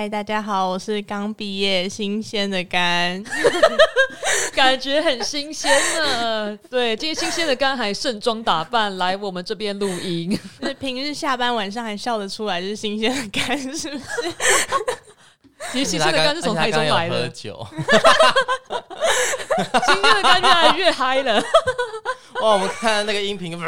嗨，大家好，我是刚毕业新鲜的肝，感觉很新鲜呢。对，今天新鲜的肝还盛装打扮来我们这边录音，是平日下班晚上还笑得出来，就是新鲜的肝，是不是？其实新鲜的肝是从台中来的，喝酒，新鲜的肝越来越嗨了。哇，我们看那个音频。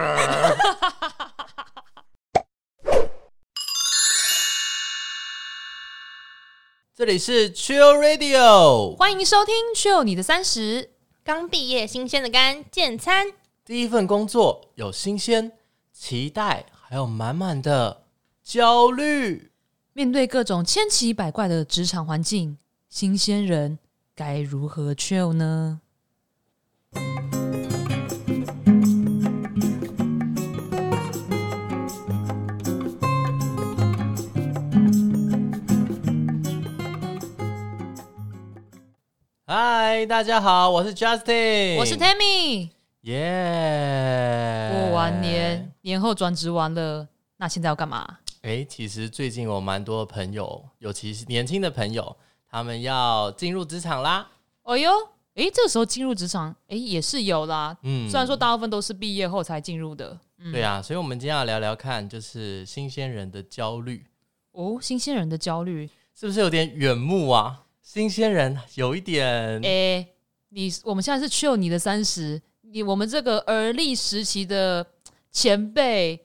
这里是 Chill Radio，欢迎收听 Chill 你的三十。刚毕业新鲜的肝健餐，第一份工作有新鲜、期待，还有满满的焦虑。面对各种千奇百怪的职场环境，新鲜人该如何 Chill 呢？嗨，大家好，我是 Justin，我是 Tammy，耶！过完年，年后转职完了，那现在要干嘛？哎，其实最近我蛮多朋友，尤其是年轻的朋友，他们要进入职场啦。哦哟，哎，这个时候进入职场，哎，也是有啦。嗯，虽然说大部分都是毕业后才进入的。对啊，所以我们今天要聊聊看，就是新鲜人的焦虑。哦，新鲜人的焦虑是不是有点远目啊？新鲜人有一点，哎，你我们现在是 chill 你的三十，你我们这个而立时期的前辈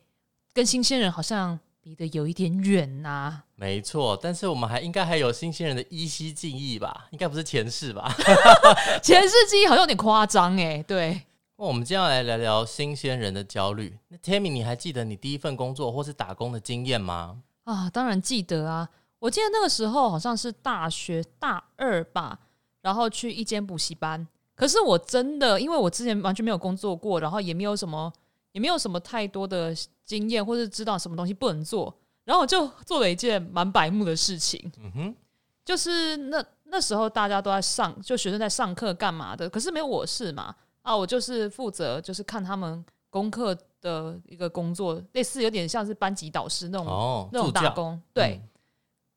跟新鲜人好像离得有一点远呐。没错，但是我们还应该还有新鲜人的依稀记忆吧？应该不是前世吧？前世记忆好像有点夸张哎。对，那我们接下来聊聊新鲜人的焦虑。那 Tammy，你还记得你第一份工作或是打工的经验吗？啊，当然记得啊。我记得那个时候好像是大学大二吧，然后去一间补习班。可是我真的，因为我之前完全没有工作过，然后也没有什么，也没有什么太多的经验，或是知道什么东西不能做，然后我就做了一件蛮白目的事情。嗯哼，就是那那时候大家都在上，就学生在上课干嘛的，可是没有我事嘛。啊，我就是负责就是看他们功课的一个工作，类似有点像是班级导师那种那种打工，对。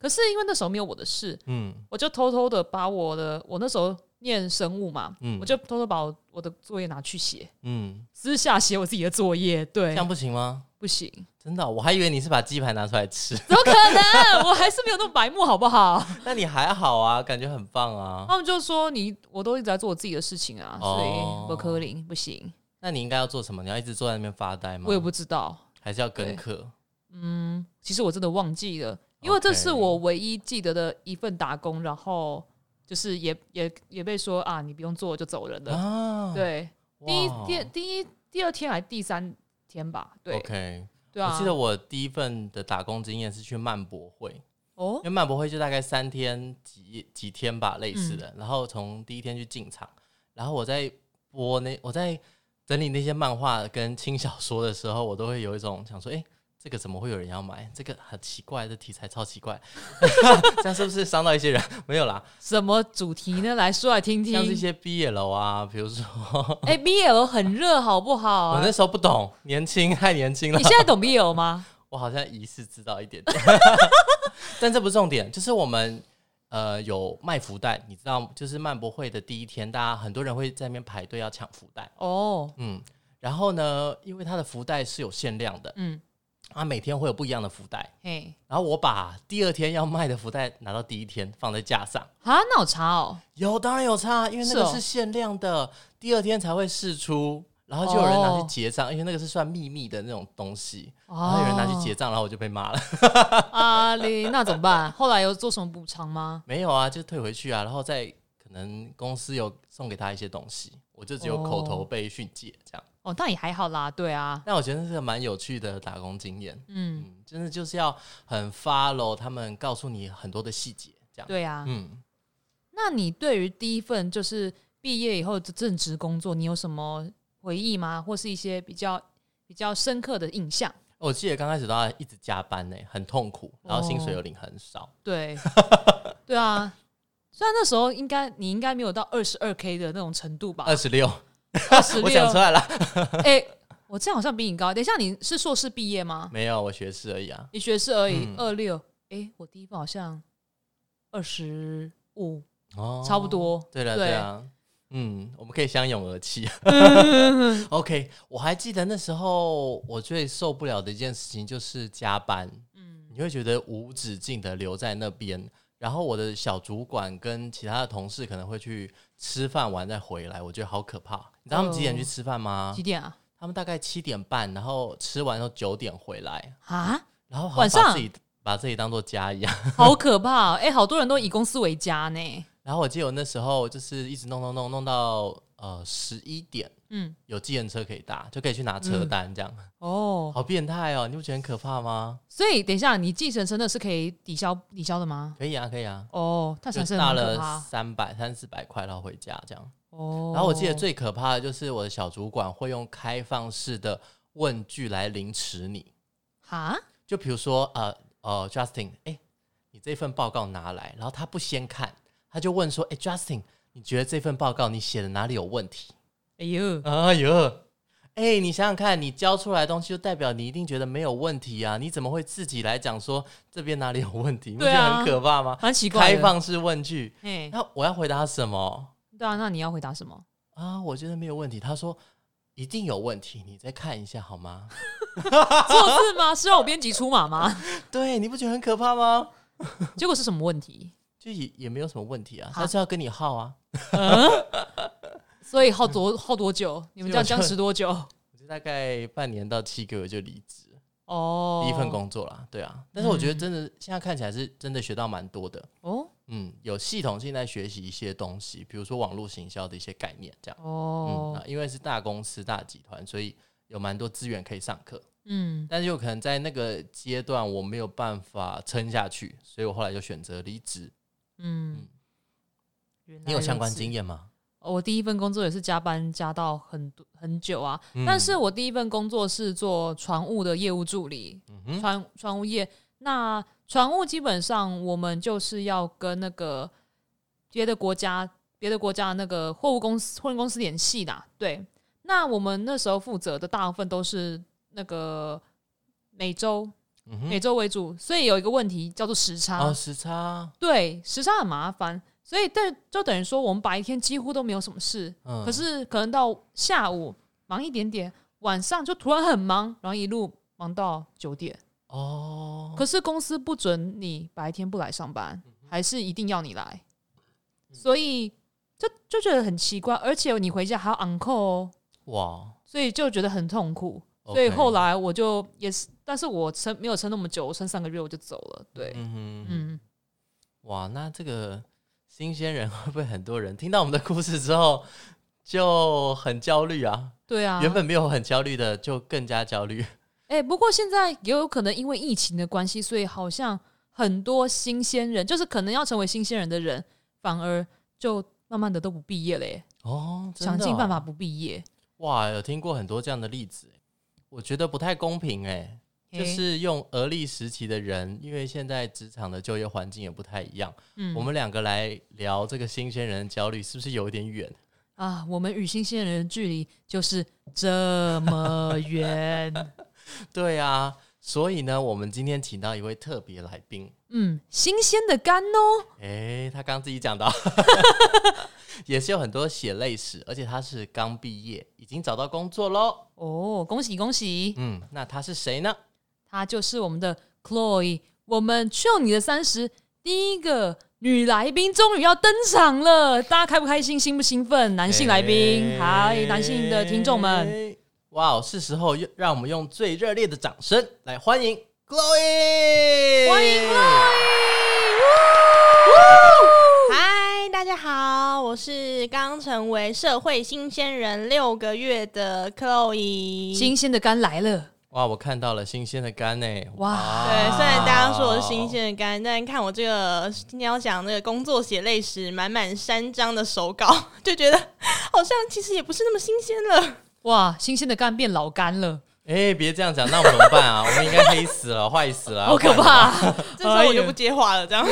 可是因为那时候没有我的事，嗯，我就偷偷的把我的我那时候念生物嘛，嗯，我就偷偷把我我的作业拿去写，嗯，私下写我自己的作业，对，这样不行吗？不行，真的，我还以为你是把鸡排拿出来吃，怎么可能？我还是没有那么白目，好不好？那你还好啊，感觉很棒啊。他们就说你我都一直在做我自己的事情啊，所以不可能，不行。那你应该要做什么？你要一直坐在那边发呆吗？我也不知道，还是要跟课？嗯，其实我真的忘记了。因为这是我唯一记得的一份打工，然后就是也也也被说啊，你不用做就走人了。对，第一天第一第二天还是第三天吧？对，OK，对啊。我记得我第一份的打工经验是去漫博会哦，因为漫博会就大概三天几几天吧，类似的。然后从第一天去进场，然后我在播那我在整理那些漫画跟轻小说的时候，我都会有一种想说，哎。这个怎么会有人要买？这个很奇怪，这题材超奇怪，这样是不是伤到一些人？没有啦，什么主题呢？来说来听听。像这些 BL 啊，比如说，哎，BL 很热，好不好？我那时候不懂，年轻太年轻了。你现在懂 BL 吗？我好像疑似知道一点点，但这不是重点，就是我们呃有卖福袋，你知道，就是漫博会的第一天，大家很多人会在那边排队要抢福袋哦，嗯，然后呢，因为它的福袋是有限量的，嗯。啊，每天会有不一样的福袋，嘿，然后我把第二天要卖的福袋拿到第一天放在架上啊，那有差哦，有当然有差，因为那个是限量的，第二天才会试出，然后就有人拿去结账，因为那个是算秘密的那种东西，然后有人拿去结账，然后我就被骂了。啊，你那怎么办？后来有做什么补偿吗？没有啊，就退回去啊，然后再可能公司有送给他一些东西，我就只有口头被训诫这样。哦，那也还好啦，对啊。但我觉得是个蛮有趣的打工经验，嗯，真的就是要很 follow 他们告诉你很多的细节，这样。对啊，嗯。那你对于第一份就是毕业以后的正职工作，你有什么回忆吗？或是一些比较比较深刻的印象？我记得刚开始都要一直加班呢，很痛苦，然后薪水又领很少。对，对啊。虽然那时候应该你应该没有到二十二 k 的那种程度吧？二十六。我想出来了，哎，我这样好像比你高。等一下，你是硕士毕业吗？没有，我学士而已啊。你学士而已，二六。哎，我第一份好像二十五，哦，差不多。对了，对啊，嗯，我们可以相拥而泣。OK，我还记得那时候我最受不了的一件事情就是加班，嗯，你会觉得无止境的留在那边，然后我的小主管跟其他的同事可能会去吃饭完再回来，我觉得好可怕。你知道他们几点去吃饭吗？几点啊？他们大概七点半，然后吃完后九点回来啊，然后晚上自己把自己当做家一样，好可怕！哎，好多人都以公司为家呢。然后我记得我那时候就是一直弄弄弄弄到呃十一点，嗯，有计程车可以搭，就可以去拿车单这样。哦，好变态哦！你不觉得很可怕吗？所以等一下，你计程车那是可以抵消抵消的吗？可以啊，可以啊。哦，他就搭了三百三四百块，然后回家这样。哦，然后我记得最可怕的就是我的小主管会用开放式的问句来凌迟你。哈？就比如说呃呃，Justin，哎，你这份报告拿来，然后他不先看，他就问说，哎，Justin，你觉得这份报告你写的哪里有问题？哎呦，哎呦，哎，你想想看，你交出来的东西就代表你一定觉得没有问题啊？你怎么会自己来讲说这边哪里有问题？你不觉得很可怕吗？很奇怪，开放式问句，那我要回答什么？对啊，那你要回答什么啊？我觉得没有问题。他说一定有问题，你再看一下好吗？错字吗？是让我编辑出马吗？对，你不觉得很可怕吗？结果是什么问题？就也也没有什么问题啊，他是要跟你耗啊。所以耗多耗多久？你们这样僵持多久？我就大概半年到七个月就离职。哦，第一份工作啦，对啊。但是我觉得真的现在看起来是真的学到蛮多的。哦。嗯，有系统性在学习一些东西，比如说网络行销的一些概念，这样哦。嗯，因为是大公司大集团，所以有蛮多资源可以上课。嗯，但是有可能在那个阶段我没有办法撑下去，所以我后来就选择离职。嗯，你有相关经验吗？我第一份工作也是加班加到很多很久啊，但是我第一份工作是做船务的业务助理，船船务业那。船务基本上，我们就是要跟那个别的国家、别的国家那个货物公司、货运公司联系的。对，那我们那时候负责的大部分都是那个美洲，美洲为主，所以有一个问题叫做时差。哦，时差。对，时差很麻烦，所以但就等于说，我们白天几乎都没有什么事，可是可能到下午忙一点点，晚上就突然很忙，然后一路忙到九点。哦，可是公司不准你白天不来上班，还是一定要你来，所以就就觉得很奇怪，而且你回家还要 uncle 哦，哇，所以就觉得很痛苦，所以后来我就也是，但是我撑没有撑那么久，我撑三个月我就走了，对，嗯嗯，哇，那这个新鲜人会不会很多人听到我们的故事之后就很焦虑啊？对啊，原本没有很焦虑的，就更加焦虑。哎，不过现在也有可能因为疫情的关系，所以好像很多新鲜人，就是可能要成为新鲜人的人，反而就慢慢的都不毕业了耶。哦，想尽办法不毕业。哇，有听过很多这样的例子，我觉得不太公平哎。就是用而立时期的人，因为现在职场的就业环境也不太一样。嗯，我们两个来聊这个新鲜人焦虑，是不是有一点远啊？我们与新鲜人的距离就是这么远。对啊，所以呢，我们今天请到一位特别来宾，嗯，新鲜的肝哦，哎，他刚自己讲到，也是有很多血泪史，而且他是刚毕业，已经找到工作喽，哦，恭喜恭喜，嗯，那他是谁呢？他就是我们的 Chloe，我们去你的三十第一个女来宾终于要登场了，大家开不开心，兴不兴奋？男性来宾，嗨，男性的听众们。哇，是时候用让我们用最热烈的掌声来欢迎 Chloe，欢迎 Chloe，家好，我是刚成为社会新鲜人六个月的 Chloe，新鲜的肝来了，哇，我看到了新鲜的肝呢，哇，对，虽然大家说我是新鲜的肝，但看我这个今天要讲那个工作血泪史，满满三张的手稿，就觉得好像其实也不是那么新鲜了。哇，新鲜的肝变老肝了！哎，别这样讲，那我们怎么办啊？我们应该黑死了，坏死了，好可怕！这时候我就不接话了，这样。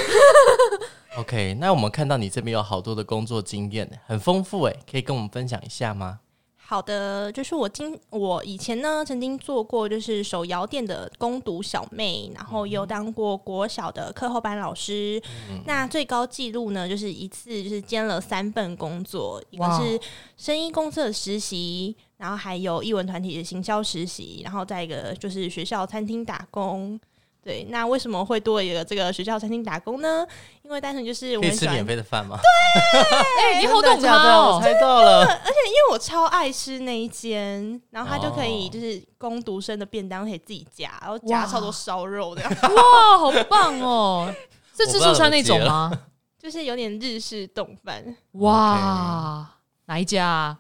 OK，那我们看到你这边有好多的工作经验，很丰富哎，可以跟我们分享一下吗？好的，就是我今我以前呢曾经做过就是手摇店的攻读小妹，然后又当过国小的课后班老师。那最高纪录呢，就是一次就是兼了三份工作，一个是声音公司的实习，然后还有艺文团体的行销实习，然后再一个就是学校餐厅打工。对，那为什么会多一个这个学校餐厅打工呢？因为单纯就是我们吃免费的饭吗？对，哎，你好懂他，我猜到了。而且因为我超爱吃那一间，然后他就可以就是攻读生的便当可以自己夹，然后夹超多烧肉的。哇，好棒哦！是自助餐那种吗？就是有点日式冻饭。哇，哪一家？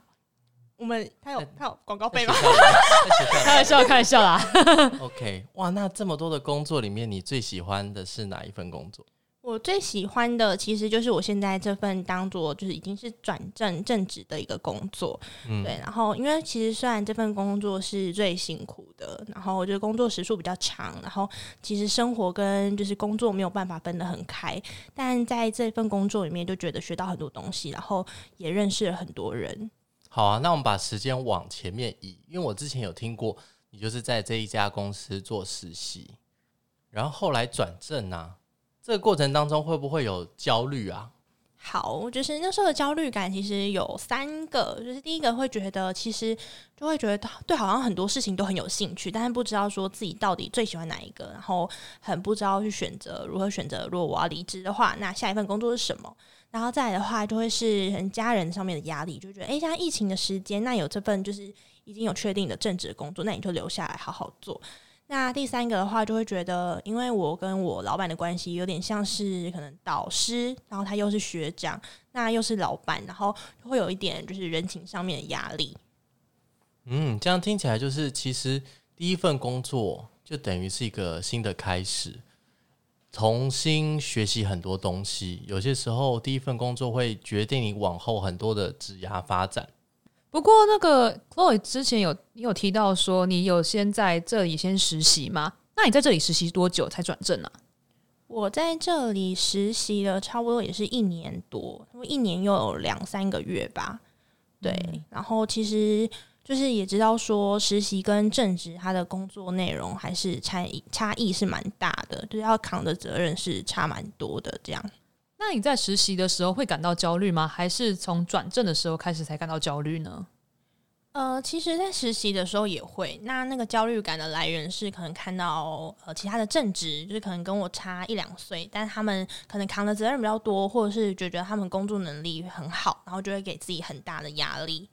我们他有他有广告费吗？开玩笑，开玩笑啦。OK，哇，那这么多的工作里面，你最喜欢的是哪一份工作？我最喜欢的其实就是我现在这份当做就是已经是转正正职的一个工作。嗯，对。然后因为其实虽然这份工作是最辛苦的，然后我觉得工作时数比较长，然后其实生活跟就是工作没有办法分得很开，但在这份工作里面就觉得学到很多东西，然后也认识了很多人。好啊，那我们把时间往前面移，因为我之前有听过你就是在这一家公司做实习，然后后来转正啊，这个过程当中会不会有焦虑啊？好，就是那时候的焦虑感其实有三个，就是第一个会觉得其实就会觉得对，好像很多事情都很有兴趣，但是不知道说自己到底最喜欢哪一个，然后很不知道去选择如何选择。如果我要离职的话，那下一份工作是什么？然后再来的话，就会是家人上面的压力，就觉得哎，现在疫情的时间，那有这份就是已经有确定的正职工作，那你就留下来好好做。那第三个的话，就会觉得，因为我跟我老板的关系有点像是可能导师，然后他又是学长，那又是老板，然后会有一点就是人情上面的压力。嗯，这样听起来就是其实第一份工作就等于是一个新的开始。重新学习很多东西，有些时候第一份工作会决定你往后很多的职涯发展。不过，那个 Chloe 之前有你有提到说，你有先在这里先实习吗？那你在这里实习多久才转正呢？我在这里实习了差不多也是一年多，一年又有两三个月吧。对，然后其实。就是也知道说实习跟正职，他的工作内容还是差异差异是蛮大的，就是要扛的责任是差蛮多的。这样，那你在实习的时候会感到焦虑吗？还是从转正的时候开始才感到焦虑呢？呃，其实，在实习的时候也会。那那个焦虑感的来源是可能看到呃其他的正职，就是可能跟我差一两岁，但他们可能扛的责任比较多，或者是觉得他们工作能力很好，然后就会给自己很大的压力。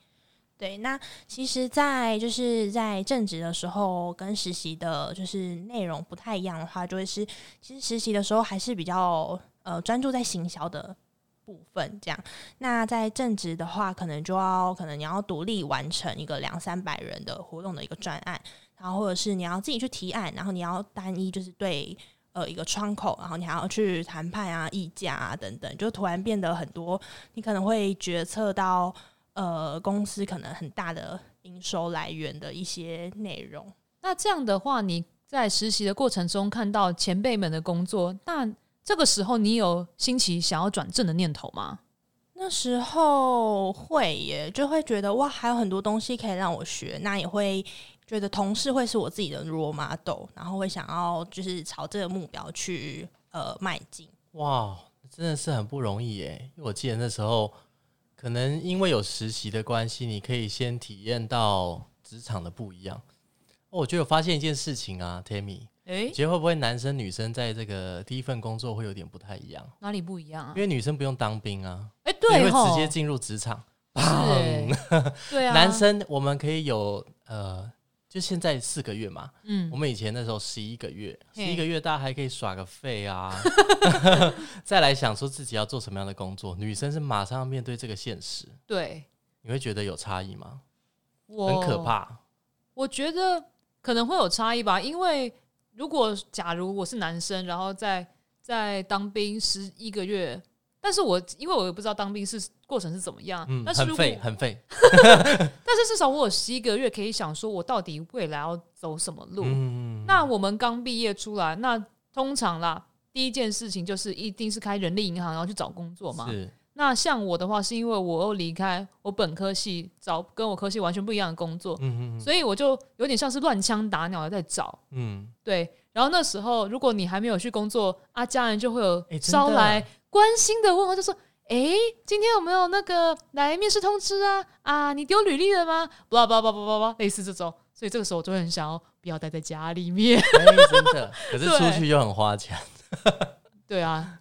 对，那其实，在就是在正职的时候，跟实习的，就是内容不太一样的话，就会是其实实习的时候还是比较呃专注在行销的部分，这样。那在正职的话，可能就要可能你要独立完成一个两三百人的活动的一个专案，然后或者是你要自己去提案，然后你要单一就是对呃一个窗口，然后你还要去谈判啊、议价啊等等，就突然变得很多，你可能会决策到。呃，公司可能很大的营收来源的一些内容。那这样的话，你在实习的过程中看到前辈们的工作，那这个时候你有兴起想要转正的念头吗？那时候会耶，就会觉得哇，还有很多东西可以让我学。那也会觉得同事会是我自己的 role model，然后会想要就是朝这个目标去呃迈进。哇，真的是很不容易耶！因为我记得那时候。可能因为有实习的关系，你可以先体验到职场的不一样。我觉得发现一件事情啊，Tammy，哎，觉得会不会男生女生在这个第一份工作会有点不太一样？哪里不一样啊？因为女生不用当兵啊，哎，对，会直接进入职场。对啊，男生我们可以有呃。就现在四个月嘛，嗯，我们以前那时候十一个月，十一个月大家还可以耍个废啊，再来想说自己要做什么样的工作。女生是马上要面对这个现实，对，你会觉得有差异吗？很可怕，我觉得可能会有差异吧，因为如果假如我是男生，然后在在当兵十一个月。但是我因为我也不知道当兵是过程是怎么样，嗯，很费很费。但是至少我有十一个月可以想说，我到底未来要走什么路。那我们刚毕业出来，那通常啦，第一件事情就是一定是开人力银行，然后去找工作嘛。是。那像我的话，是因为我又离开我本科系，找跟我科系完全不一样的工作，嗯嗯，所以我就有点像是乱枪打鸟的在找，嗯，对。然后那时候，如果你还没有去工作，啊，家人就会有招来关心的问候，就说：“哎，今天有没有那个来面试通知啊？啊，你丢履历了吗？”叭叭叭叭叭叭，类似这种。所以这个时候，我就会很想要不要待在家里面，真的。可是出去又很花钱，对啊。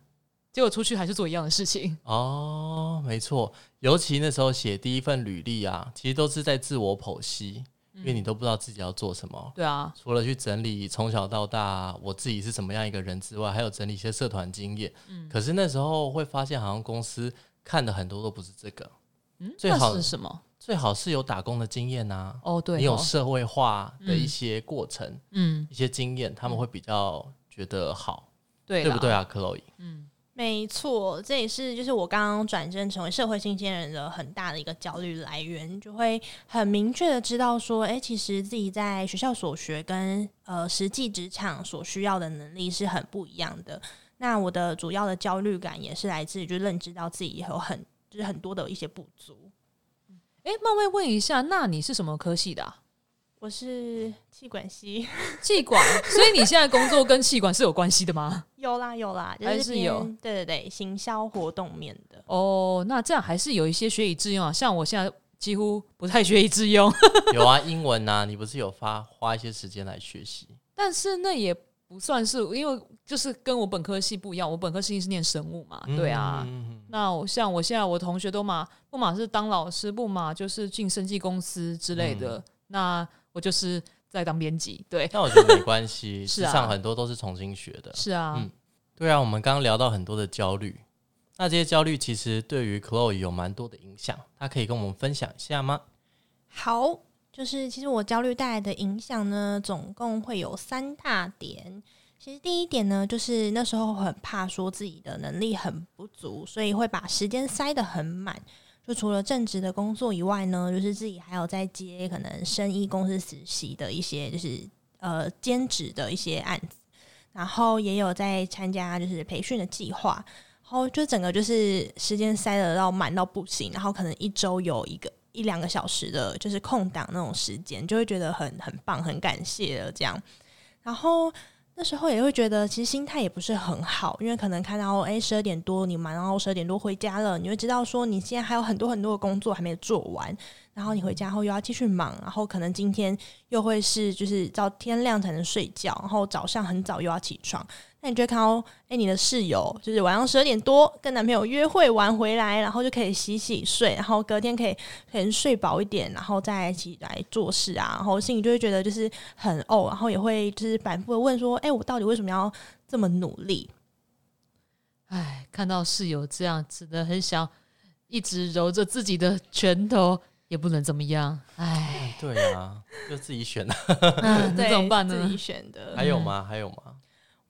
结果出去还是做一样的事情哦，没错，尤其那时候写第一份履历啊，其实都是在自我剖析，因为你都不知道自己要做什么。对啊，除了去整理从小到大我自己是什么样一个人之外，还有整理一些社团经验。嗯，可是那时候会发现，好像公司看的很多都不是这个。嗯，最好是什么？最好是有打工的经验呐。哦，对，你有社会化的一些过程，嗯，一些经验，他们会比较觉得好。对，对不对啊，克洛伊？嗯。没错，这也是就是我刚刚转正成为社会新鲜人的很大的一个焦虑来源，就会很明确的知道说，哎，其实自己在学校所学跟呃实际职场所需要的能力是很不一样的。那我的主要的焦虑感也是来自于就认知到自己有很就是很多的一些不足。哎，冒昧问一下，那你是什么科系的？我是气管系，气管，所以你现在工作跟气管是有关系的吗？有啦，有啦，还是有，对对对，行销活动面的。哦，那这样还是有一些学以致用啊。像我现在几乎不太学以致用。有啊，英文啊，你不是有发花一些时间来学习？但是那也不算是，因为就是跟我本科系不一样，我本科系是念生物嘛，对啊。那我像我现在我同学都嘛，不嘛是当老师，不嘛就是进生技公司之类的。那我就是在当编辑，对。那我觉得没关系，实上很多都是重新学的。是啊，嗯，对啊。我们刚刚聊到很多的焦虑，那这些焦虑其实对于 Chloe 有蛮多的影响，他可以跟我们分享一下吗？好，就是其实我焦虑带来的影响呢，总共会有三大点。其实第一点呢，就是那时候很怕说自己的能力很不足，所以会把时间塞得很满。就除了正职的工作以外呢，就是自己还有在接可能生意公司实习的一些，就是呃兼职的一些案子，然后也有在参加就是培训的计划，然后就整个就是时间塞得到满到不行，然后可能一周有一个一两个小时的就是空档那种时间，就会觉得很很棒，很感谢了这样，然后。那时候也会觉得，其实心态也不是很好，因为可能看到哎十二点多你忙，然后十二点多回家了，你会知道说你现在还有很多很多的工作还没做完，然后你回家后又要继续忙，然后可能今天又会是就是到天亮才能睡觉，然后早上很早又要起床。那你就看到，哎，你的室友就是晚上十二点多跟男朋友约会完回来，然后就可以洗洗睡，然后隔天可以可能睡饱一点，然后再起来做事啊，然后心里就会觉得就是很哦，然后也会就是反复的问说，哎，我到底为什么要这么努力？哎，看到室友这样子的，很想一直揉着自己的拳头，也不能怎么样。哎，对啊，就自己选的，那怎么办呢？自己选的，还有吗？还有吗？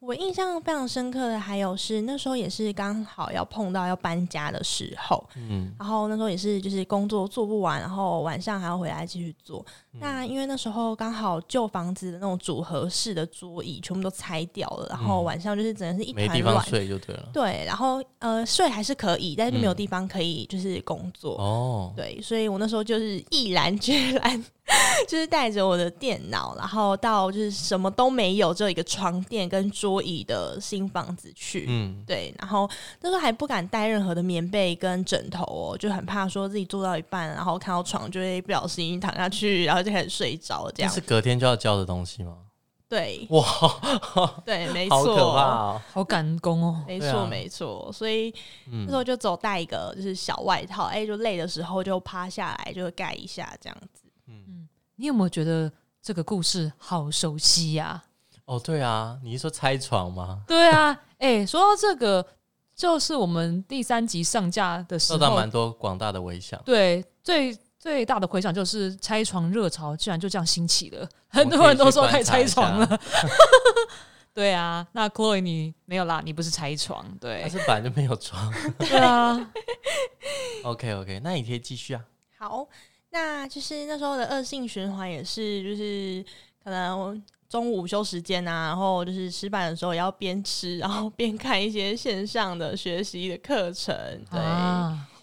我印象非常深刻的还有是那时候也是刚好要碰到要搬家的时候，嗯，然后那时候也是就是工作做不完，然后晚上还要回来继续做。那因为那时候刚好旧房子的那种组合式的桌椅全部都拆掉了，然后晚上就是只能是一团乱睡就对了。对，然后呃睡还是可以，但是没有地方可以就是工作哦。对，所以我那时候就是毅然决然。就是带着我的电脑，然后到就是什么都没有，只有一个床垫跟桌椅的新房子去。嗯，对。然后那时候还不敢带任何的棉被跟枕头哦，就很怕说自己做到一半，然后看到床就会不小心躺下去，然后就开始睡着。这样是隔天就要交的东西吗？对，哇，对，没错，好可怕，好赶工哦。没错，没错。所以那时候就走带一个就是小外套，哎，就累的时候就趴下来就盖一下这样子。嗯你有没有觉得这个故事好熟悉呀？哦，对啊，你是说拆床吗？对啊，哎，说到这个，就是我们第三集上架的时候，受到蛮多广大的回响。对，最最大的回响就是拆床热潮居然就这样兴起了，很多人都说可以拆床了。对啊，那 Chloe 你没有啦，你不是拆床，对，是本来就没有床。对啊。OK OK，那你可以继续啊。好。那就是那时候的恶性循环也是，就是可能中午午休时间啊，然后就是吃饭的时候也要边吃，然后边看一些线上的学习的课程，对，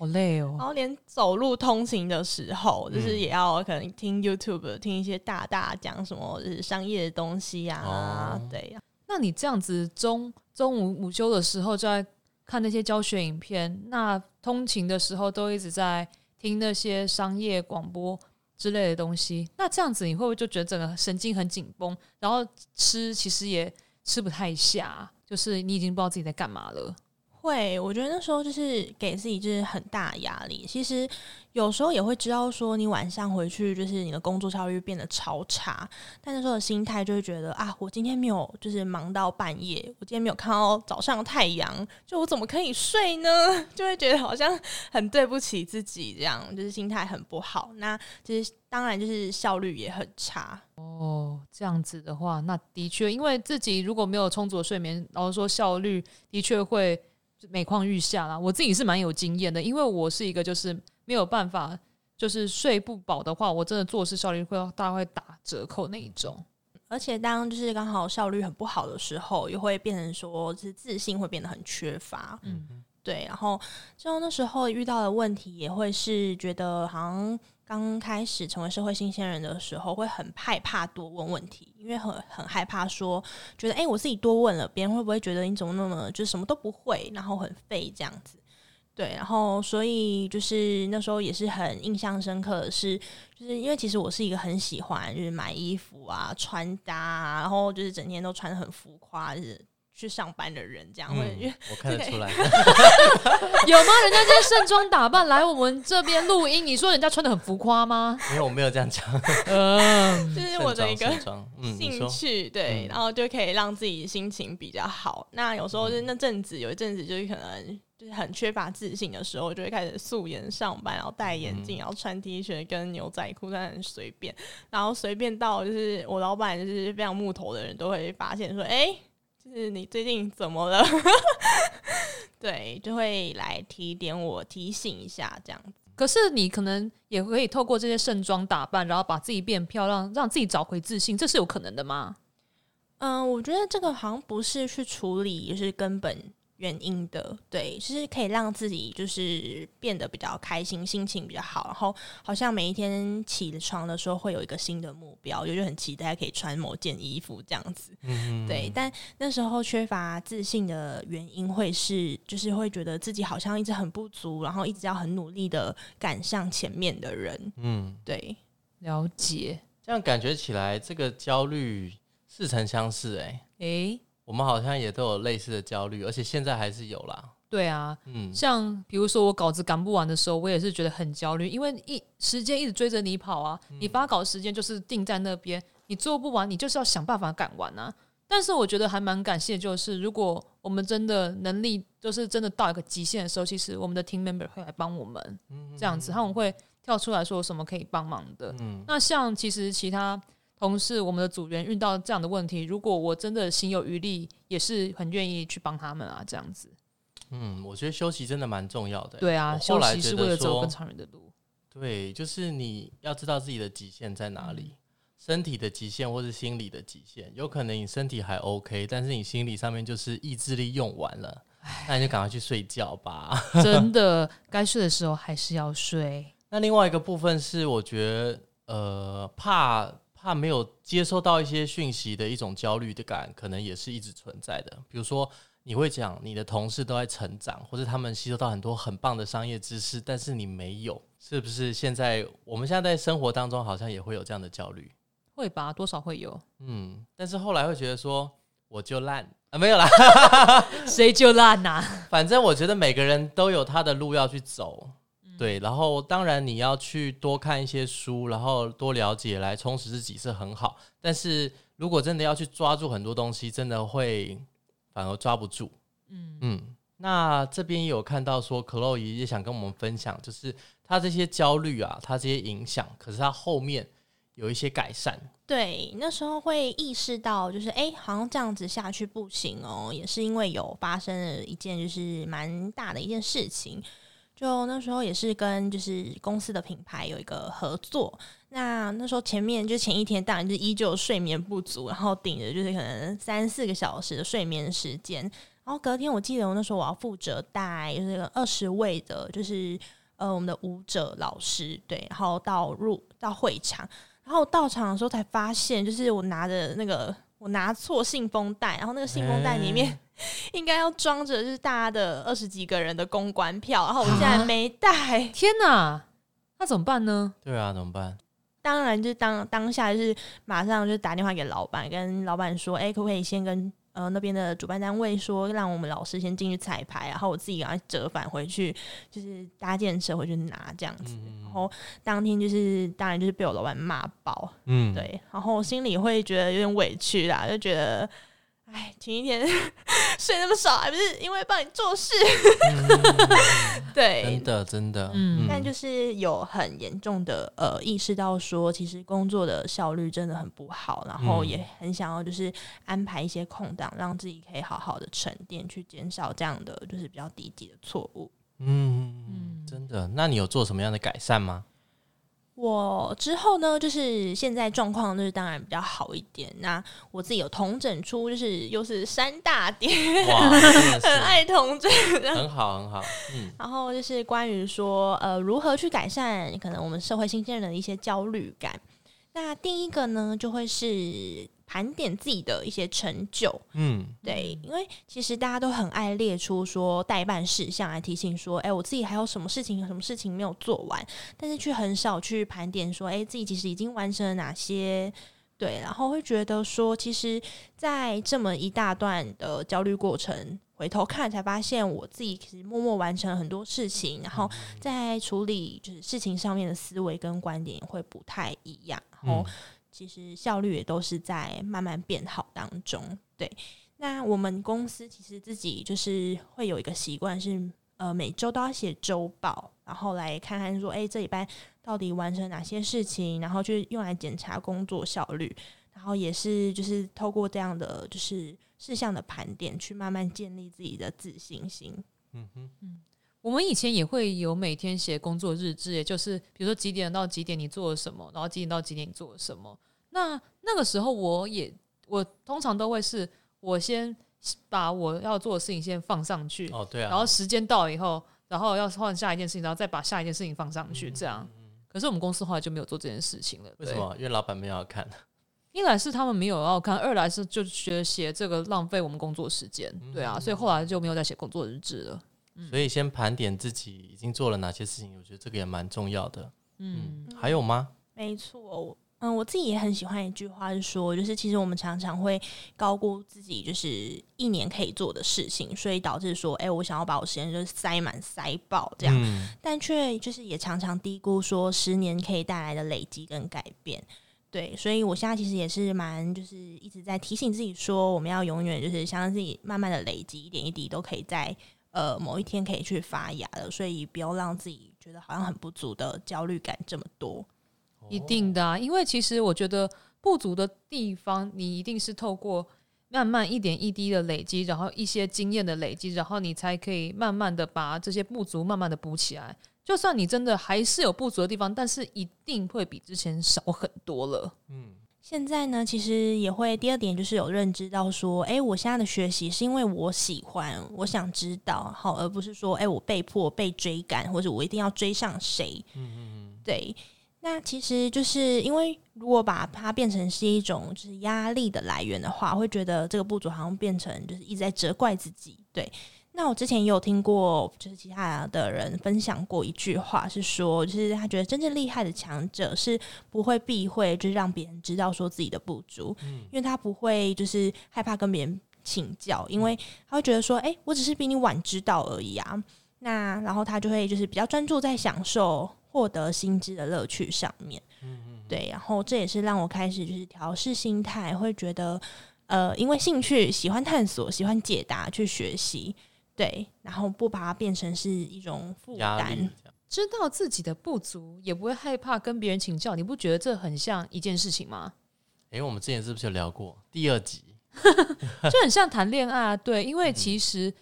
好累哦。然后连走路通勤的时候，就是也要可能听 YouTube，听一些大大讲什么就是商业的东西呀，对呀。那你这样子中中午午休的时候就在看那些教学影片，那通勤的时候都一直在听那些商业广播之类的东西，那这样子你会不会就觉得整个神经很紧绷，然后吃其实也吃不太下，就是你已经不知道自己在干嘛了。会，我觉得那时候就是给自己就是很大压力。其实有时候也会知道说，你晚上回去就是你的工作效率变得超差，但那时候的心态就会觉得啊，我今天没有就是忙到半夜，我今天没有看到早上太阳，就我怎么可以睡呢？就会觉得好像很对不起自己，这样就是心态很不好。那其实当然就是效率也很差。哦，这样子的话，那的确，因为自己如果没有充足的睡眠，然后说效率的确会。每况愈下啦，我自己是蛮有经验的，因为我是一个就是没有办法，就是睡不饱的话，我真的做事效率会大概会打折扣那一种。而且当就是刚好效率很不好的时候，又会变成说是自信会变得很缺乏。嗯，对。然后就那时候遇到的问题，也会是觉得好像。刚开始成为社会新鲜人的时候，会很害怕多问问题，因为很很害怕说，觉得哎，我自己多问了，别人会不会觉得你怎么那么就什么都不会，然后很废这样子？对，然后所以就是那时候也是很印象深刻的是，就是因为其实我是一个很喜欢就是买衣服啊、穿搭，啊，然后就是整天都穿的很浮夸，去上班的人，这样会，我看得出来，有吗？人家在盛装打扮来我们这边录音，你说人家穿的很浮夸吗？没有，我没有这样讲。嗯，这是我的一个兴趣，对，然后就可以让自己心情比较好。那有时候就那阵子，有一阵子就是可能就是很缺乏自信的时候，就会开始素颜上班，然后戴眼镜，然后穿 T 恤跟牛仔裤，但很随便，然后随便到就是我老板就是非常木头的人都会发现说，哎。就是你最近怎么了？对，就会来提点我，提醒一下这样子。可是你可能也可以透过这些盛装打扮，然后把自己变漂亮，让自己找回自信，这是有可能的吗？嗯，我觉得这个好像不是去处理，也是根本。原因的，对，其实可以让自己就是变得比较开心，心情比较好，然后好像每一天起床的时候会有一个新的目标，就很期待可以穿某件衣服这样子。嗯，对。但那时候缺乏自信的原因会是，就是会觉得自己好像一直很不足，然后一直要很努力的赶上前面的人。嗯，对，了解。这样感觉起来，这个焦虑似曾相识。哎，哎。我们好像也都有类似的焦虑，而且现在还是有啦。对啊，嗯，像比如说我稿子赶不完的时候，我也是觉得很焦虑，因为一时间一直追着你跑啊，你发稿时间就是定在那边，你做不完，你就是要想办法赶完啊。但是我觉得还蛮感谢，就是如果我们真的能力就是真的到一个极限的时候，其实我们的 team member 会来帮我们，这样子他们会跳出来说有什么可以帮忙的。嗯，那像其实其他。同事，我们的组员遇到这样的问题，如果我真的心有余力，也是很愿意去帮他们啊，这样子。嗯，我觉得休息真的蛮重要的。对啊，休息是为了走更长远的路。对，就是你要知道自己的极限在哪里，身体的极限或是心理的极限。有可能你身体还 OK，但是你心理上面就是意志力用完了，那你就赶快去睡觉吧。真的，该睡的时候还是要睡。那另外一个部分是，我觉得呃怕。怕没有接收到一些讯息的一种焦虑的感，可能也是一直存在的。比如说，你会讲你的同事都在成长，或者他们吸收到很多很棒的商业知识，但是你没有，是不是？现在我们现在在生活当中好像也会有这样的焦虑，会吧？多少会有。嗯，但是后来会觉得说，我就烂啊，没有啦，谁就烂呐？反正我觉得每个人都有他的路要去走。对，然后当然你要去多看一些书，然后多了解来充实自己是很好。但是如果真的要去抓住很多东西，真的会反而抓不住。嗯嗯，那这边有看到说，克洛伊也想跟我们分享，就是他这些焦虑啊，他这些影响，可是他后面有一些改善。对，那时候会意识到，就是哎，好像这样子下去不行哦，也是因为有发生了一件就是蛮大的一件事情。就那时候也是跟就是公司的品牌有一个合作，那那时候前面就前一天当然就依旧睡眠不足，然后顶着就是可能三四个小时的睡眠时间，然后隔天我记得我那时候我要负责带就是二十位的，就是呃我们的舞者老师对，然后到入到会场，然后到场的时候才发现，就是我拿的那个我拿错信封袋，然后那个信封袋里面 应该要装着就是大家的二十几个人的公关票，然后我竟然没带，天哪！那怎么办呢？对啊，怎么办？当然，就当当下就是马上就打电话给老板，跟老板说：“哎，可不可以先跟呃那边的主办单位说，让我们老师先进去彩排，然后我自己赶快折返回去，就是搭建车回去拿这样子。”然后当天就是当然就是被我老板骂爆，嗯，对，然后心里会觉得有点委屈啦，就觉得。哎，前一天 睡那么少，还不是因为帮你做事？对，真的真的，嗯，但就是有很严重的呃意识到说，其实工作的效率真的很不好，然后也很想要就是安排一些空档，让自己可以好好的沉淀，去减少这样的就是比较低级的错误。嗯，真的，那你有做什么样的改善吗？我之后呢，就是现在状况就是当然比较好一点。那我自己有同整出，就是又是三大点，很爱同整，很好很好。嗯，然后就是关于说，呃，如何去改善可能我们社会新鲜人的一些焦虑感。那第一个呢，就会是。盘点自己的一些成就，嗯，对，因为其实大家都很爱列出说代办事项来提醒说，哎，我自己还有什么事情、什么事情没有做完，但是却很少去盘点说，哎，自己其实已经完成了哪些，对，然后会觉得说，其实，在这么一大段的焦虑过程，回头看才发现，我自己其实默默完成了很多事情，然后在处理就是事情上面的思维跟观点会不太一样，然后。其实效率也都是在慢慢变好当中。对，那我们公司其实自己就是会有一个习惯，是呃每周都要写周报，然后来看看说，哎，这礼拜到底完成哪些事情，然后就用来检查工作效率，然后也是就是透过这样的就是事项的盘点，去慢慢建立自己的自信心。嗯哼，嗯。我们以前也会有每天写工作日志，也就是比如说几点到几点你做了什么，然后几点到几点你做了什么。那那个时候我也我通常都会是我先把我要做的事情先放上去，哦对啊，然后时间到以后，然后要换下一件事情，然后再把下一件事情放上去，这样。可是我们公司后来就没有做这件事情了。为什么？因为老板没有要看。一来是他们没有要看，二来是就觉得写这个浪费我们工作时间。对啊，所以后来就没有再写工作日志了。所以先盘点自己已经做了哪些事情，我觉得这个也蛮重要的。嗯，还有吗？没错，嗯，我自己也很喜欢一句话，是说，就是其实我们常常会高估自己，就是一年可以做的事情，所以导致说，哎，我想要把我时间就是塞满塞爆这样，但却就是也常常低估说十年可以带来的累积跟改变。对，所以我现在其实也是蛮就是一直在提醒自己说，我们要永远就是相信自己，慢慢的累积，一点一滴都可以在。呃，某一天可以去发芽了，所以不要让自己觉得好像很不足的焦虑感这么多。一定的，因为其实我觉得不足的地方，你一定是透过慢慢一点一滴的累积，然后一些经验的累积，然后你才可以慢慢的把这些不足慢慢的补起来。就算你真的还是有不足的地方，但是一定会比之前少很多了。嗯。现在呢，其实也会第二点就是有认知到说，哎，我现在的学习是因为我喜欢，我想知道，好，而不是说，哎，我被迫被追赶，或者我一定要追上谁。嗯嗯嗯，对。那其实就是因为如果把它变成是一种就是压力的来源的话，会觉得这个不足好像变成就是一直在责怪自己，对。那我之前也有听过，就是其他的人分享过一句话，是说，就是他觉得真正厉害的强者是不会避讳，就是让别人知道说自己的不足，嗯，因为他不会就是害怕跟别人请教，因为他会觉得说，哎，我只是比你晚知道而已啊。那然后他就会就是比较专注在享受获得新知的乐趣上面，嗯嗯，对。然后这也是让我开始就是调试心态，会觉得，呃，因为兴趣喜欢探索，喜欢解答，去学习。对，然后不把它变成是一种负担，知道自己的不足，也不会害怕跟别人请教。你不觉得这很像一件事情吗？哎，我们之前是不是有聊过第二集？就很像谈恋爱啊。对，因为其实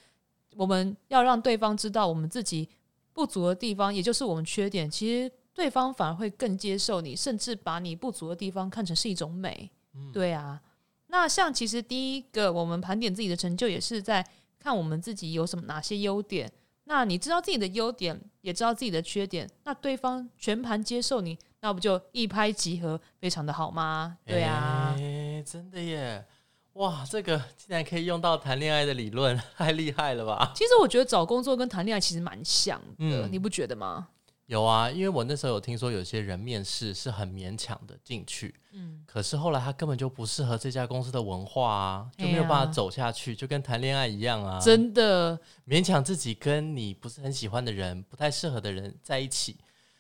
我们要让对方知道我们自己不足的地方，也就是我们缺点，其实对方反而会更接受你，甚至把你不足的地方看成是一种美。对啊，那像其实第一个，我们盘点自己的成就，也是在。看我们自己有什么哪些优点。那你知道自己的优点，也知道自己的缺点，那对方全盘接受你，那不就一拍即合，非常的好吗？对啊，真的耶！哇，这个竟然可以用到谈恋爱的理论，太厉害了吧？其实我觉得找工作跟谈恋爱其实蛮像的，你不觉得吗？有啊，因为我那时候有听说有些人面试是很勉强的进去，嗯，可是后来他根本就不适合这家公司的文化啊，就没有办法走下去，就跟谈恋爱一样啊，真的勉强自己跟你不是很喜欢的人、不太适合的人在一起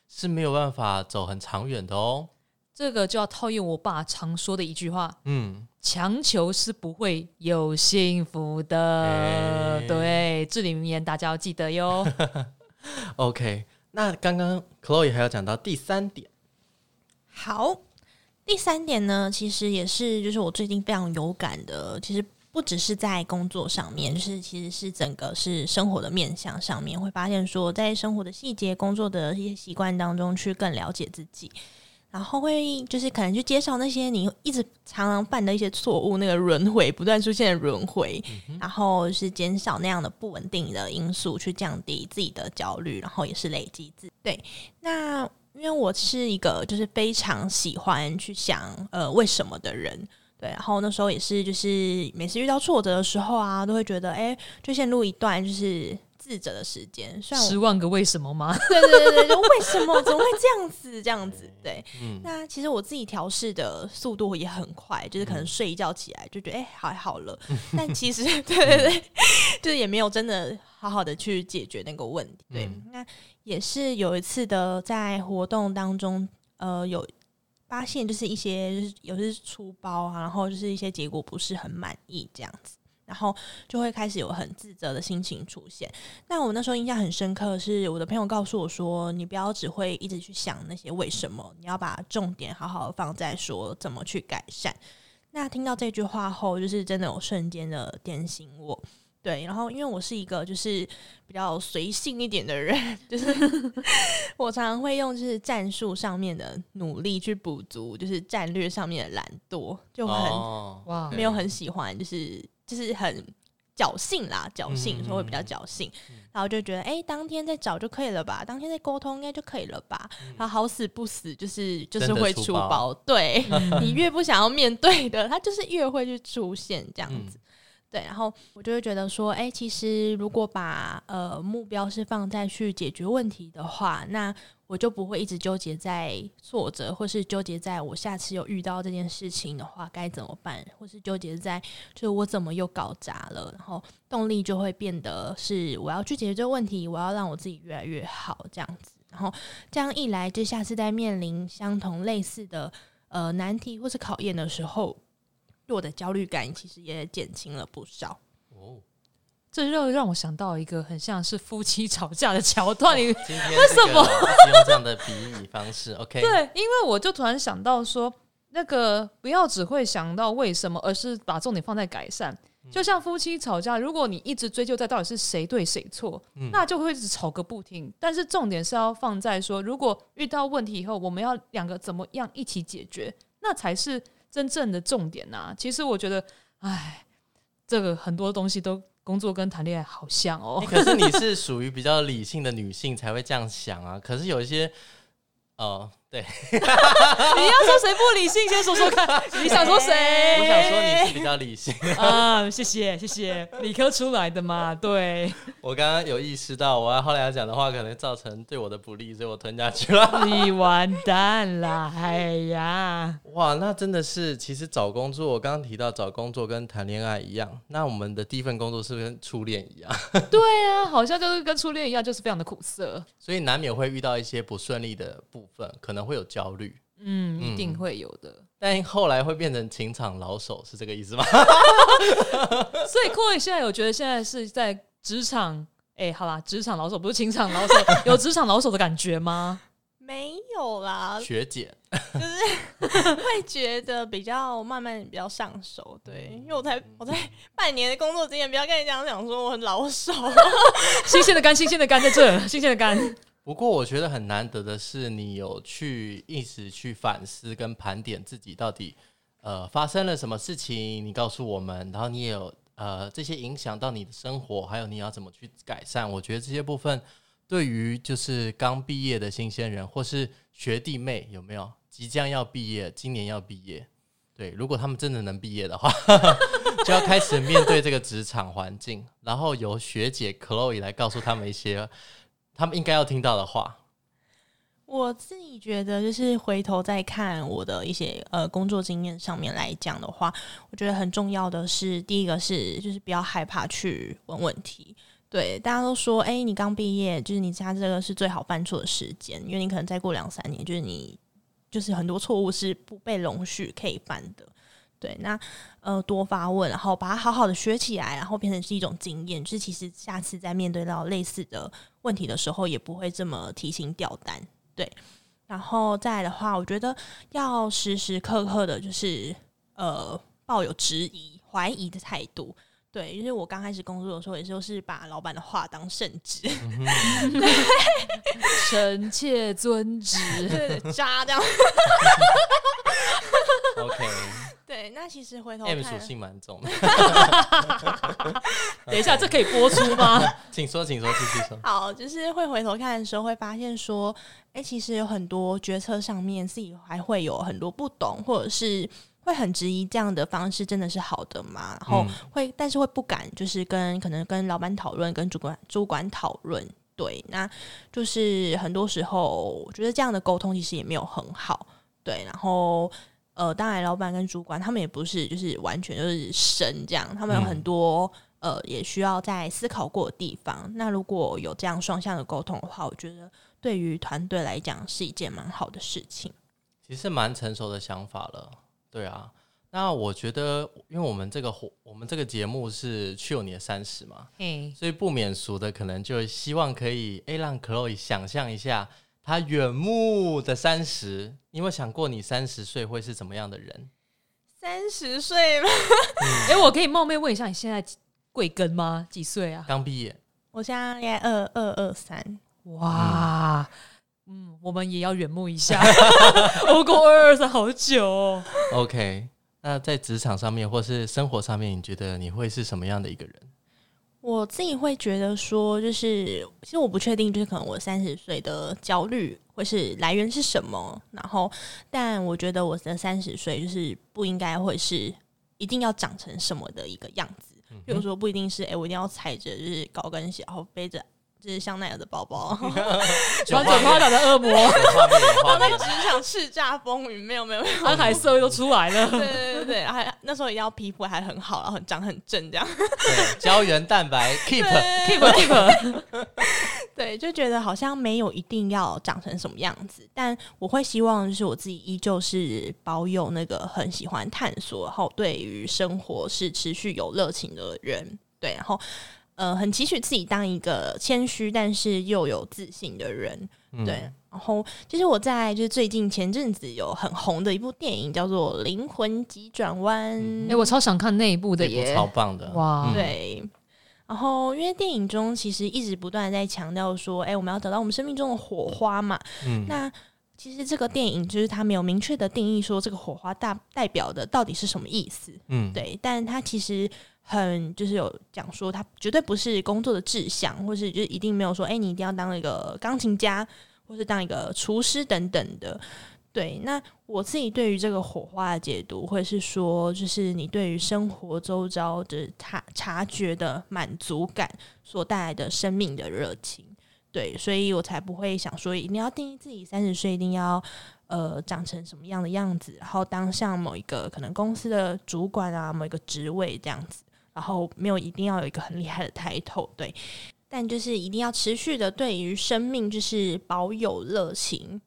是没有办法走很长远的哦。这个就要套用我爸常说的一句话，嗯，强求是不会有幸福的。对，至理名言，大家要记得哟。OK。那刚刚 Chloe 还要讲到第三点，好，第三点呢，其实也是就是我最近非常有感的，其实不只是在工作上面，就是其实是整个是生活的面向上面，会发现说在生活的细节、工作的一些习惯当中，去更了解自己。然后会就是可能去介绍那些你一直常常犯的一些错误，那个轮回不断出现的轮回，然后是减少那样的不稳定的因素，去降低自己的焦虑，然后也是累积自对。那因为我是一个就是非常喜欢去想呃为什么的人，对，然后那时候也是就是每次遇到挫折的时候啊，都会觉得哎，就先录一段就是。自责的时间，十万个为什么吗？对对对对，就为什么怎么会这样子？这样子，对。那其实我自己调试的速度也很快，就是可能睡一觉起来就觉得哎，还好了。但其实，对对对，就是也没有真的好好的去解决那个问题。对，那也是有一次的在活动当中，呃，有发现就是一些就是有些出包啊，然后就是一些结果不是很满意这样子。然后就会开始有很自责的心情出现。那我那时候印象很深刻，是我的朋友告诉我说：“你不要只会一直去想那些为什么，你要把重点好好放在说怎么去改善。”那听到这句话后，就是真的有瞬间的点醒我。对，然后因为我是一个就是比较随性一点的人，就是 我常常会用就是战术上面的努力去补足，就是战略上面的懒惰，就很哇没有很喜欢就是。就是很侥幸啦，侥幸说会比较侥幸，然后就觉得哎，当天再找就可以了吧，当天再沟通应该就可以了吧。然后好死不死，就是就是会出包，对你越不想要面对的，他就是越会去出现这样子。对，然后我就会觉得说，哎，其实如果把呃目标是放在去解决问题的话，那我就不会一直纠结在挫折，或是纠结在我下次有遇到这件事情的话该怎么办，或是纠结在就是我怎么又搞砸了，然后动力就会变得是我要去解决这个问题，我要让我自己越来越好这样子，然后这样一来，就下次在面临相同类似的呃难题或是考验的时候。我的焦虑感其实也减轻了不少哦，这又让我想到一个很像是夫妻吵架的桥段。你为什么用这样的比喻方式？OK，对，因为我就突然想到说，那个不要只会想到为什么，而是把重点放在改善。就像夫妻吵架，如果你一直追究在到底是谁对谁错，那就会一直吵个不停。但是重点是要放在说，如果遇到问题以后，我们要两个怎么样一起解决，那才是。真正的重点呐，其实我觉得，哎，这个很多东西都工作跟谈恋爱好像哦。可是你是属于比较理性的女性才会这样想啊。可是有一些，哦。对，你要说谁不理性，先说说看。你想说谁？我想说你是比较理性啊。谢谢谢谢，理科出来的嘛。对，我刚刚有意识到，我要后来要讲的话可能造成对我的不利，所以我吞下去了。你完蛋了，哎呀！哇，那真的是，其实找工作，我刚刚提到找工作跟谈恋爱一样，那我们的第一份工作是不是跟初恋一样？对啊，好像就是跟初恋一样，就是非常的苦涩，所以难免会遇到一些不顺利的部分，可能。会有焦虑，嗯，一定会有的。但后来会变成情场老手，是这个意思吗？所以，各位现在有觉得现在是在职场？哎，好啦，职场老手不是情场老手，有职场老手的感觉吗？没有啦，学姐就是 会觉得比较慢慢比较上手。对，因为我才我在半年的工作经验，不要跟你讲讲，说我很老手。新鲜的肝，新鲜的肝在这，新鲜的肝。不过我觉得很难得的是，你有去一直去反思跟盘点自己到底呃发生了什么事情，你告诉我们，然后你也有呃这些影响到你的生活，还有你要怎么去改善？我觉得这些部分对于就是刚毕业的新鲜人或是学弟妹有没有即将要毕业，今年要毕业，对，如果他们真的能毕业的话，就要开始面对这个职场环境，然后由学姐 Chloe 来告诉他们一些他们应该要听到的话。我自己觉得，就是回头再看我的一些呃工作经验上面来讲的话，我觉得很重要的是，第一个是就是不要害怕去问问题。对，大家都说，哎，你刚毕业，就是你家这个是最好犯错的时间，因为你可能再过两三年，就是你就是很多错误是不被容许可以犯的。对，那呃多发问，然后把它好好的学起来，然后变成是一种经验，就是其实下次在面对到类似的问题的时候，也不会这么提心吊胆。对，然后再来的话，我觉得要时时刻刻的，就是呃，抱有质疑、怀疑的态度。对，因为我刚开始工作的时候，也就是把老板的话当圣旨，臣妾遵旨，渣这样。OK。对，那其实回头 M 属性蛮重的。等一下，这可以播出吗？请说，请说，继续说。好，就是会回头看的时候，会发现说，哎，其实有很多决策上面自己还会有很多不懂，或者是会很质疑这样的方式真的是好的吗？然后会，但是会不敢，就是跟可能跟老板讨论，跟主管主管讨论。对，那就是很多时候，我觉得这样的沟通其实也没有很好。对，然后。呃，当然，老板跟主管他们也不是就是完全就是神这样，他们有很多呃也需要在思考过的地方。那如果有这样双向的沟通的话，我觉得对于团队来讲是一件蛮好的事情。其实蛮成熟的想法了，对啊。那我觉得，因为我们这个活，我们这个节目是去有你的三十嘛，所以不免俗的可能就希望可以哎让 Chloe 想象一下。他远目的三十，你有没有想过你三十岁会是怎么样的人？三十岁吗？哎，我可以冒昧问一下，你现在贵庚吗？几岁啊？刚毕业。我现在应该二二二三。哇，嗯，我们也要远目一下。我过二二三好久。哦。OK，那在职场上面或是生活上面，你觉得你会是什么样的一个人？我自己会觉得说，就是其实我不确定，就是可能我三十岁的焦虑会是来源是什么。然后，但我觉得我的三十岁就是不应该会是一定要长成什么的一个样子。比如说，不一定是哎，我一定要踩着就是高跟鞋，然后背着。就是香奈儿的包包，穿着花甲的恶魔，他在职场叱咤风云，没有没有没有，航海色都出来了，对对对对，还那时候一定要皮肤还很好，然后长很正这样，对，胶原蛋白，keep keep keep，对，就觉得好像没有一定要长成什么样子，但我会希望就是我自己依旧是保有那个很喜欢探索，然后对于生活是持续有热情的人，对，然后。呃，很期许自己当一个谦虚但是又有自信的人，对。然后，其实我在就是最近前阵子有很红的一部电影叫做《灵魂急转弯》，哎，我超想看那一部的耶，超棒的哇！对。然后，因为电影中其实一直不断在强调说，哎，我们要得到我们生命中的火花嘛。嗯。那其实这个电影就是它没有明确的定义说这个火花大代表的到底是什么意思。嗯。对，但它其实。很就是有讲说，他绝对不是工作的志向，或是就一定没有说，哎，你一定要当一个钢琴家，或是当一个厨师等等的。对，那我自己对于这个火花的解读，会是说，就是你对于生活周遭的察察觉的满足感所带来的生命的热情。对，所以我才不会想说，一定要定义自己三十岁一定要呃长成什么样的样子，然后当上某一个可能公司的主管啊，某一个职位这样子。然后没有一定要有一个很厉害的抬头，对，但就是一定要持续的对于生命就是保有热情，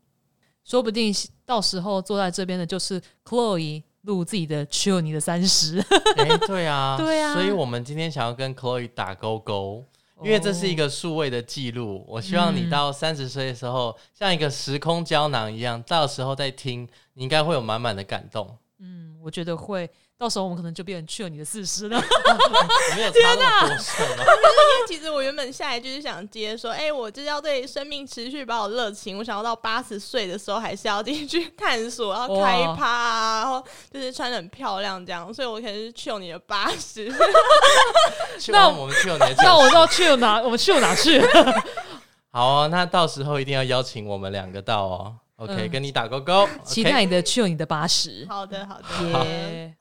说不定到时候坐在这边的就是 Chloe 录自己的 Chill 你的三十，哎，对啊，对啊，所以我们今天想要跟 Chloe 打勾勾，因为这是一个数位的记录，我希望你到三十岁的时候像一个时空胶囊一样，到时候再听，你应该会有满满的感动。嗯我觉得会。到时候我们可能就变成去了你的四十了，没有差那么多岁吗？因为 其实我原本下来就是想接说，哎，我就是要对生命持续保有热情，我想要到八十岁的时候还是要进去探索，然后开趴啊，然后就是穿的很漂亮这样，所以我可能是去你的八十。那我们去了哪？那我知道去了哪？我们去了哪去？好哦，那到时候一定要邀请我们两个到哦。OK，跟你打勾勾，期待你的去了你的八十。好的，好的。